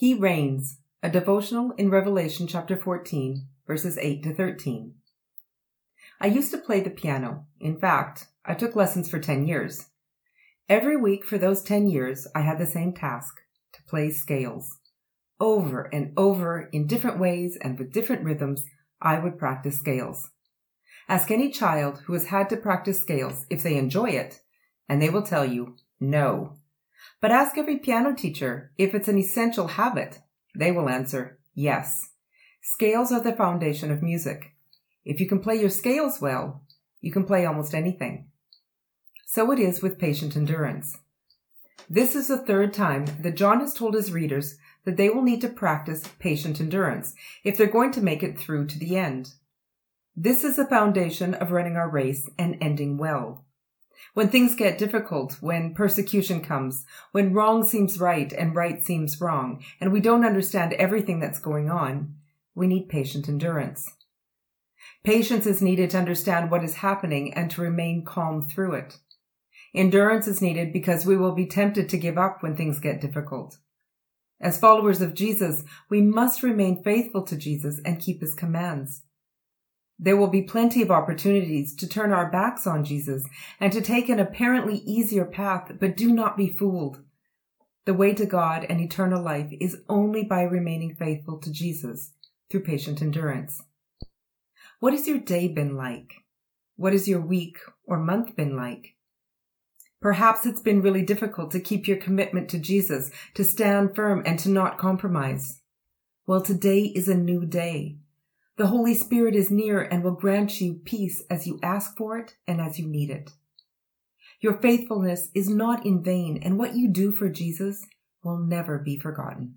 He reigns, a devotional in Revelation chapter 14, verses 8 to 13. I used to play the piano. In fact, I took lessons for 10 years. Every week for those 10 years, I had the same task to play scales. Over and over in different ways and with different rhythms, I would practice scales. Ask any child who has had to practice scales if they enjoy it, and they will tell you no. But ask every piano teacher if it's an essential habit. They will answer yes. Scales are the foundation of music. If you can play your scales well, you can play almost anything. So it is with patient endurance. This is the third time that John has told his readers that they will need to practice patient endurance if they're going to make it through to the end. This is the foundation of running our race and ending well. When things get difficult, when persecution comes, when wrong seems right and right seems wrong, and we don't understand everything that's going on, we need patient endurance. Patience is needed to understand what is happening and to remain calm through it. Endurance is needed because we will be tempted to give up when things get difficult. As followers of Jesus, we must remain faithful to Jesus and keep his commands. There will be plenty of opportunities to turn our backs on Jesus and to take an apparently easier path, but do not be fooled. The way to God and eternal life is only by remaining faithful to Jesus through patient endurance. What has your day been like? What has your week or month been like? Perhaps it's been really difficult to keep your commitment to Jesus, to stand firm and to not compromise. Well, today is a new day. The Holy Spirit is near and will grant you peace as you ask for it and as you need it. Your faithfulness is not in vain, and what you do for Jesus will never be forgotten.